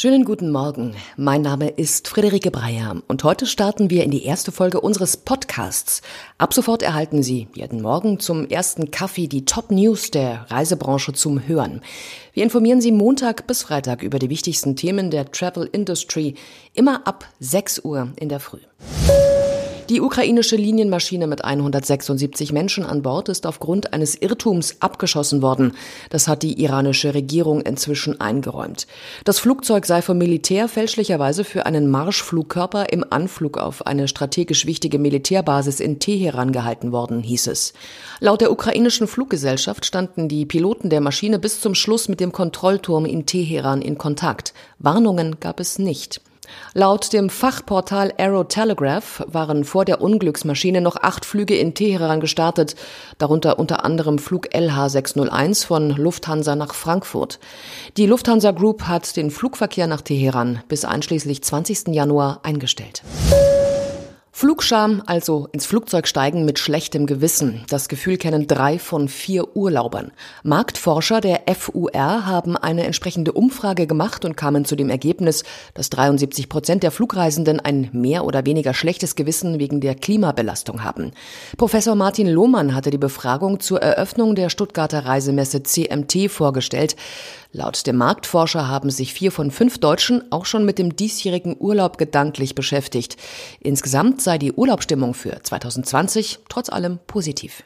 Schönen guten Morgen. Mein Name ist Friederike Breyer und heute starten wir in die erste Folge unseres Podcasts. Ab sofort erhalten Sie jeden Morgen zum ersten Kaffee die Top News der Reisebranche zum Hören. Wir informieren Sie Montag bis Freitag über die wichtigsten Themen der Travel Industry, immer ab 6 Uhr in der Früh. Die ukrainische Linienmaschine mit 176 Menschen an Bord ist aufgrund eines Irrtums abgeschossen worden. Das hat die iranische Regierung inzwischen eingeräumt. Das Flugzeug sei vom Militär fälschlicherweise für einen Marschflugkörper im Anflug auf eine strategisch wichtige Militärbasis in Teheran gehalten worden, hieß es. Laut der ukrainischen Fluggesellschaft standen die Piloten der Maschine bis zum Schluss mit dem Kontrollturm in Teheran in Kontakt. Warnungen gab es nicht. Laut dem Fachportal Aero Telegraph waren vor der Unglücksmaschine noch acht Flüge in Teheran gestartet, darunter unter anderem Flug LH601 von Lufthansa nach Frankfurt. Die Lufthansa Group hat den Flugverkehr nach Teheran bis einschließlich 20. Januar eingestellt. Flugscham, also ins Flugzeug steigen mit schlechtem Gewissen. Das Gefühl kennen drei von vier Urlaubern. Marktforscher der FUR haben eine entsprechende Umfrage gemacht und kamen zu dem Ergebnis, dass 73 Prozent der Flugreisenden ein mehr oder weniger schlechtes Gewissen wegen der Klimabelastung haben. Professor Martin Lohmann hatte die Befragung zur Eröffnung der Stuttgarter Reisemesse CMT vorgestellt. Laut dem Marktforscher haben sich vier von fünf Deutschen auch schon mit dem diesjährigen Urlaub gedanklich beschäftigt. Insgesamt sei die Urlaubsstimmung für 2020 trotz allem positiv.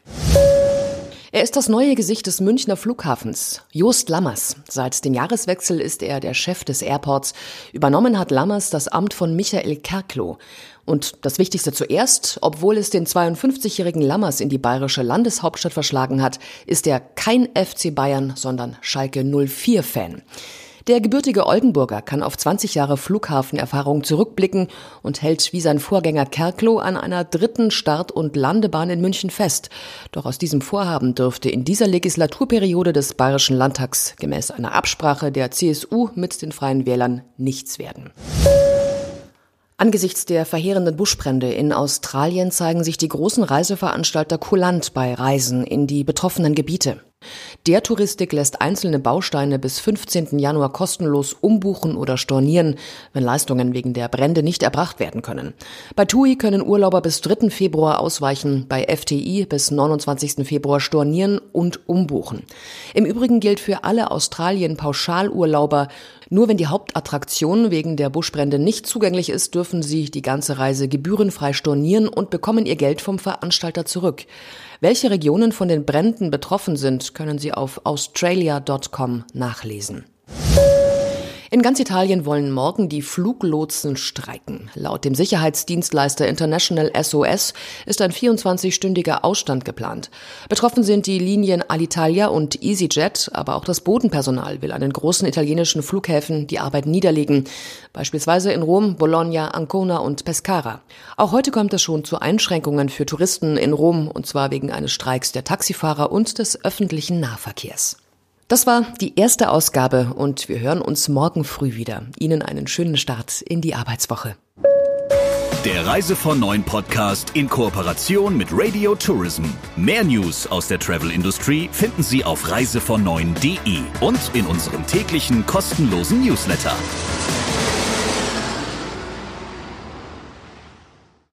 Er ist das neue Gesicht des Münchner Flughafens. Jost Lammers. Seit dem Jahreswechsel ist er der Chef des Airports. Übernommen hat Lammers das Amt von Michael Kerkloh. Und das Wichtigste zuerst, obwohl es den 52-jährigen Lammers in die bayerische Landeshauptstadt verschlagen hat, ist er kein FC Bayern, sondern Schalke 04-Fan. Der gebürtige Oldenburger kann auf 20 Jahre Flughafenerfahrung zurückblicken und hält wie sein Vorgänger Kerkloh an einer dritten Start- und Landebahn in München fest. Doch aus diesem Vorhaben dürfte in dieser Legislaturperiode des Bayerischen Landtags gemäß einer Absprache der CSU mit den Freien Wählern nichts werden. Angesichts der verheerenden Buschbrände in Australien zeigen sich die großen Reiseveranstalter kulant bei Reisen in die betroffenen Gebiete. Der Touristik lässt einzelne Bausteine bis 15. Januar kostenlos umbuchen oder stornieren, wenn Leistungen wegen der Brände nicht erbracht werden können. Bei TUI können Urlauber bis 3. Februar ausweichen, bei FTI bis 29. Februar stornieren und umbuchen. Im Übrigen gilt für alle Australien Pauschalurlauber, nur wenn die Hauptattraktion wegen der Buschbrände nicht zugänglich ist, dürfen sie die ganze Reise gebührenfrei stornieren und bekommen ihr Geld vom Veranstalter zurück. Welche Regionen von den Bränden betroffen sind, können Sie auf australia.com nachlesen. In ganz Italien wollen morgen die Fluglotsen streiken. Laut dem Sicherheitsdienstleister International SOS ist ein 24-stündiger Ausstand geplant. Betroffen sind die Linien Alitalia und EasyJet, aber auch das Bodenpersonal will an den großen italienischen Flughäfen die Arbeit niederlegen, beispielsweise in Rom, Bologna, Ancona und Pescara. Auch heute kommt es schon zu Einschränkungen für Touristen in Rom, und zwar wegen eines Streiks der Taxifahrer und des öffentlichen Nahverkehrs. Das war die erste Ausgabe und wir hören uns morgen früh wieder. Ihnen einen schönen Start in die Arbeitswoche. Der Reise von Neuen Podcast in Kooperation mit Radio Tourism. Mehr News aus der Travel Industry finden Sie auf reisevon und in unserem täglichen kostenlosen Newsletter.